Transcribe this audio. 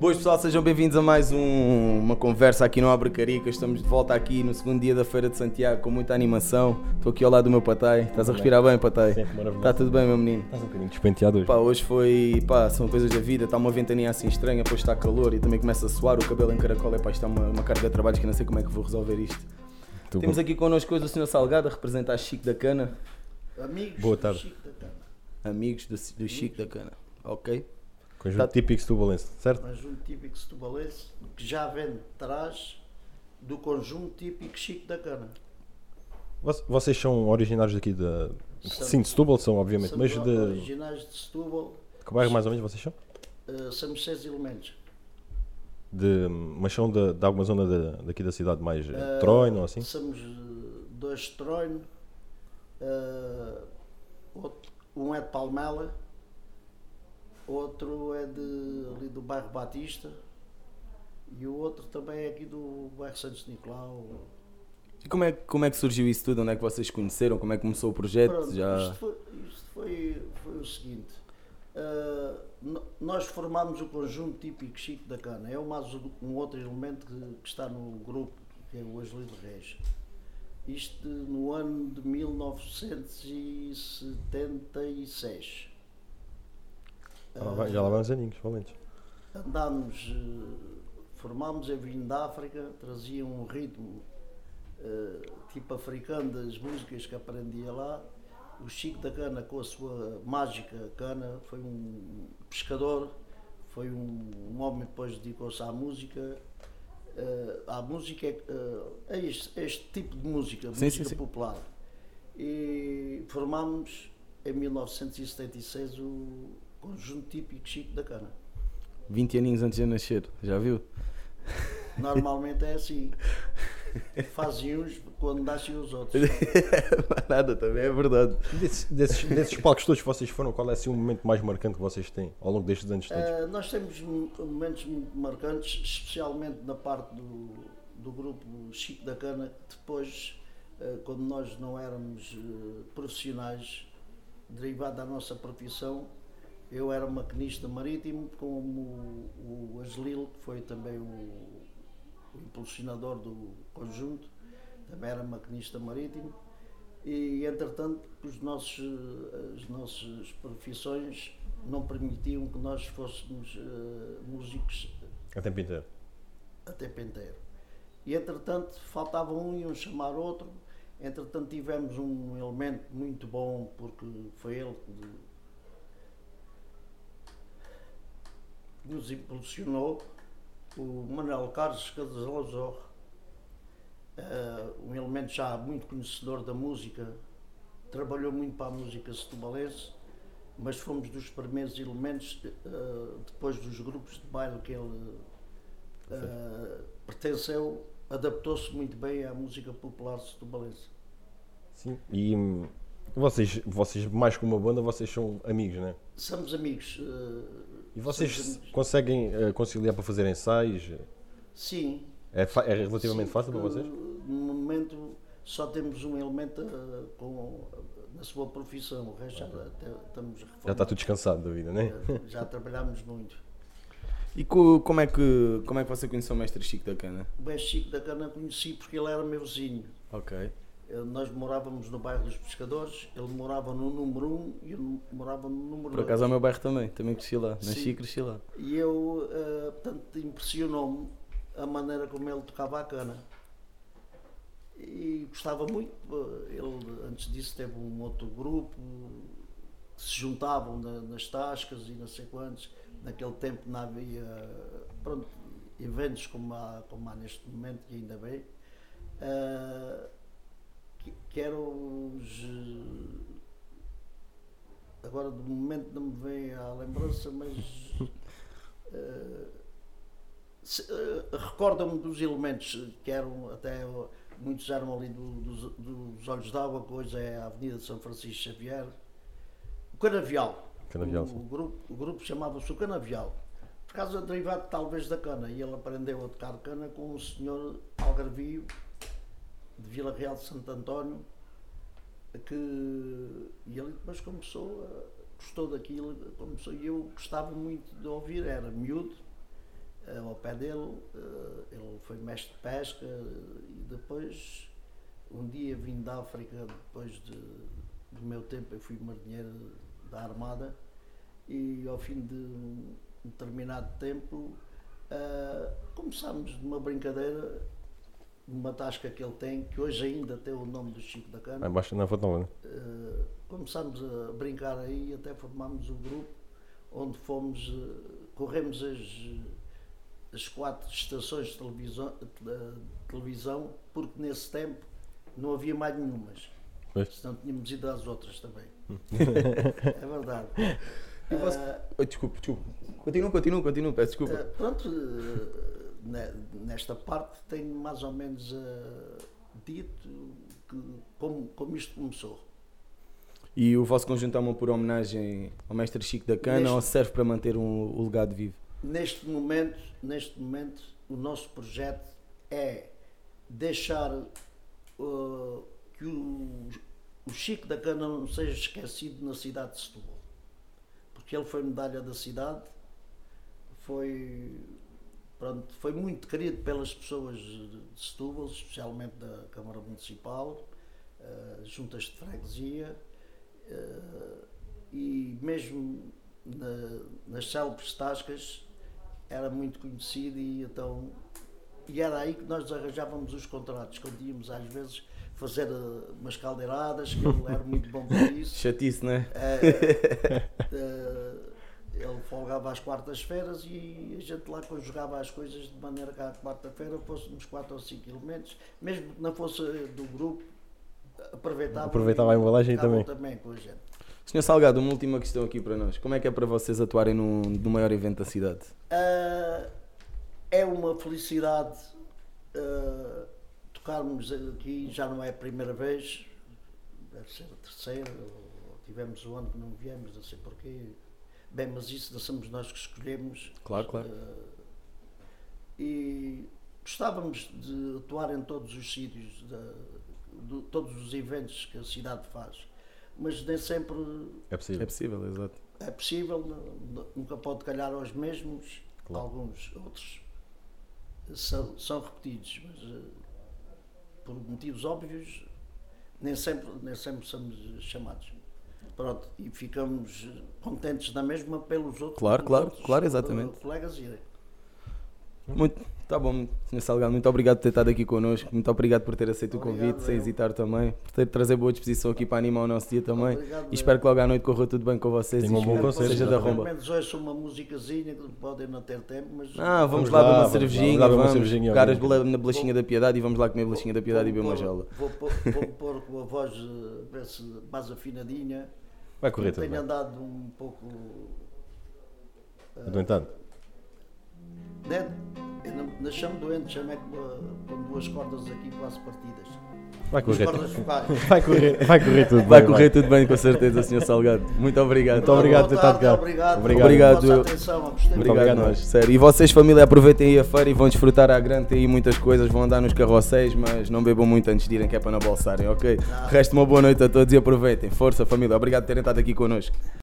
Boas pessoal, sejam bem-vindos a mais um- uma conversa aqui no Abre Carica. Estamos de volta aqui no segundo dia da Feira de Santiago com muita animação. Estou aqui ao lado do meu patai. Estás a respirar bem, patai? Sempre maravilhoso. Está tudo bem, meu menino? Estás um bocadinho despenteado hoje. Pá, hoje foi, pá, são coisas da vida, está uma ventania assim estranha, depois está calor e também começa a suar, o cabelo em caracol, é pá, isto é uma, uma carga de trabalho que eu não sei como é que vou resolver isto. Temos aqui connosco hoje o Sr. Salgado, a representar Chico da Cana, Amigos Boa do tarde. Chico da Cana. amigos do, do Chico da Cana, ok? Conjunto Tá- típico setubalense, certo? Conjunto típico setubalense que já vem de trás do conjunto típico Chico da Cana. Voc- Vocês são originários daqui da. Somos- Sim, de Setúbal são, obviamente, mas de. originais de Setúbal, Que bairro mais ou menos vocês são? eh, somos seis elementos. De, mas são de, de alguma zona da- daqui da cidade, mais uh, Troino ou assim? Somos dois de Troino, eh, outro- um é de Palmela, outro é de, ali do bairro Batista e o outro também é aqui do bairro Santos Nicolau. E como é, que- como é que surgiu isso tudo? Onde é que vocês conheceram? Como é que começou o projeto? Pronto, Já... Isto, foi, isto foi, foi o seguinte. no- nós formámos o conjunto típico Chico da Cana. É o mais um um outro elemento que, que está no grupo, que é o Angelino Reis. Isto no ano de 1976. Já lá vai- já lá vão uns aninhos, valentes. Andámos, eh, formámos a vinho da África, trazia um ritmo eh, tipo africano das músicas que aprendia lá. O Chico da Cana, com a sua mágica cana, foi um pescador, foi um, um homem que depois dedicou-se à música. eh, à música, a este, a este tipo de música, Sim, música sim, sim. popular. E formámos em 1976 o conjunto típico Chico da Cana. 20 aninhos antes de eu nascer, já viu? Normalmente é assim. Fazem uns quando nascem os outros. Nada, também é verdade. Desses, desses, desses palcos todos que vocês foram, qual é assim, o momento mais marcante que vocês têm ao longo destes anos todos? Eh, nós temos mo- momentos muito marcantes, especialmente na parte do, do grupo Chico da Cana, que depois, eh, quando nós não éramos eh, profissionais, derivado da nossa profissão, eu era maquinista marítimo, como o, o Angelil, que foi também o, o impulsionador do conjunto, também era maquinista marítimo. E entretanto os nossos, as nossas profissões não permitiam que nós fôssemos eh, músicos A tempo inteiro. a tempo inteiro. E entretanto faltava um e um chamar outro. Entretanto tivemos um elemento muito bom porque foi ele que nos impulsionou, o Manuel Carlos Casalazor, um elemento já muito conhecedor da música, trabalhou muito para a música setubalense, mas fomos dos primeiros elementos, eh, depois dos grupos de baile que ele eh, pertenceu, adaptou-se muito bem à música popular setubalense. Sim. E hum, vocês, vocês, mais que uma banda, vocês são amigos, não é? Somos amigos. eh, E vocês amigos. conseguem eh, conciliar para fazer ensaios? Sim. É, é relativamente sim, fácil para vocês? No momento só temos um elemento eh, com, na sua profissão, o resto já até estamos Já está tudo descansado da vida, não é? Eh, Já trabalhamos muito. E co- como, é que, como é que você conheceu o mestre Chico da Cana? O Bem Chico da Cana conheci porque ele era meu vizinho. Ok. Eh, Nós morávamos no bairro dos Pescadores, ele morava no número 1 e eu morava no número Por acaso é 2. o meu bairro também, também cresci lá. Nasci e cresci lá. E eu, eh, portanto, impressionou-me a maneira como ele tocava a cana. E gostava muito. eh, Ele, antes disso, teve um outro grupo que se juntavam na- nas tascas e não sei quantos. Naquele tempo não havia pronto, eventos como há, como há neste momento, e ainda bem. Eh, que, eram os. eh, Agora, de momento, não me vem à lembrança, mas. eh, se- eh, Recorda-me dos elementos que eram até. Muitos eram ali do- dos, dos Olhos d'Água, que hoje é a Avenida de São Francisco Xavier. O Canavial. Canavial, o, o grupo, grupo chamava-se o Canavial. Por causa derivado talvez da cana. E ele aprendeu a tocar cana com um senhor algarvio de Vila Real de Santo António que e ele depois começou a gostou daquilo começou e eu gostava muito de ouvir era miúdo ao pé dele, eh, ele foi mestre de pesca e depois, um dia vim da África, depois de, do meu tempo, eu fui marinheiro da Armada e ao fim de um determinado tempo eh, começámos numa brincadeira, numa tasca que ele tem, que hoje ainda tem o nome do Chico da Cana. Baixa na foto não, Eh, começámos a brincar aí até formámos um grupo onde fomos, eh, corremos as, as quatro estações de televisão, de televisão, porque nesse tempo não havia mais nenhumas. Pois. Senão tínhamos ido às outras também. é verdade. E você- Eh, desculpe, desculpe. Continua, continua, continua, peço desculpa. eh, pronto, nesta parte tenho mais ou menos eh, dito que, como, como isto começou. E o vosso conjunto é uma por homenagem ao mestre Chico da Cana Neste- ou serve para manter um- o legado vivo? Neste momento, neste momento, o nosso projeto é deixar uh, que o, o Chico da Cana não seja esquecido na cidade de Setúbal. Porque ele foi medalha da cidade, foi, pronto, foi muito querido pelas pessoas de Setúbal, especialmente da Câmara Municipal, uh, juntas de freguesia, uh, e mesmo na- nas célebres tascas era muito conhecido e então e era aí que nós arranjávamos os contratos, quando íamos às vezes fazer eh, umas caldeiradas, que ele era muito bom para isso. Chatice, né? Eh, eh, ele folgava às quartas-feiras e a gente lá conjugava as coisas de maneira que à quarta-feira fôssemos 4 ou 5 elementos, mesmo que não fosse do grupo, aproveitava, Aproveitava a embalagem e também. também com a gente. Senhor Salgado, uma última questão aqui para nós. Como é que é para vocês atuarem no, no maior evento da cidade? Ah, é uma felicidade ah, tocarmos aqui, já não é a primeira vez, deve ser a terceira, ou tivemos o ano que não viemos, não sei porquê. Bem, mas isso não somos nós que escolhemos. Claro, claro. Ah, e gostávamos de atuar em todos os sítios, da- do- todos os eventos que a cidade faz, mas nem sempre É possível. É possível, exato. é possível, nu- nunca pode calhar aos mesmos, Claro. alguns outros são, são repetidos, mas eh, por motivos óbvios nem sempre, nem sempre somos chamados. Pronto, e ficamos eh, contentes na mesma pelos outros, Claro, claro, outros, claro, eh, exatamente. colegas irem. Muito, tá bom, Sr. Salgado, muito obrigado por ter estado aqui connosco, muito obrigado por ter aceito o Obrigado, convite, sem hesitar também, por ter trazer boa disposição aqui para animar o nosso dia também. Obrigado, E espero que logo à noite corra tudo bem com vocês Tenham e um bom concerto. seja da Pelo romba. menos uma musicazinha que podem não ter tempo, mas Ah, vamos, Vamos lá, lá, uma vamos lá, cervejinha, vamos lá vamos, caras vamos. na bolachinha da piedade e vamos lá comer bolachinha da piedade e beber vou uma pôr- jola. Vou pôr, vou pôr com a voz eh, mais afinadinha. Vai correr tudo tenho bem. andado um pouco. No entanto, Né? Eu não, não chamo doente, chamo é com, a- com duas cordas aqui quase partidas. Vai correr. Vai correr, vai correr tudo Vai bem. correr tudo bem, com certeza, Sr. Salgado. Muito obrigado. Muito obrigado por ter Boa estado tarde, cá. Obrigado, Obrigado. Obrigado, pela eu- atenção. muito. Obrigado, obrigado, nós, nós. sério. E vocês, família, aproveitem aí a feira e vão desfrutar à grande, tem aí muitas coisas, vão andar nos carrosséis, mas não bebam muito antes de irem, que é para não bolsarem, ok? Resta uma boa noite a todos e aproveitem. Força, família, obrigado por terem estado aqui connosco.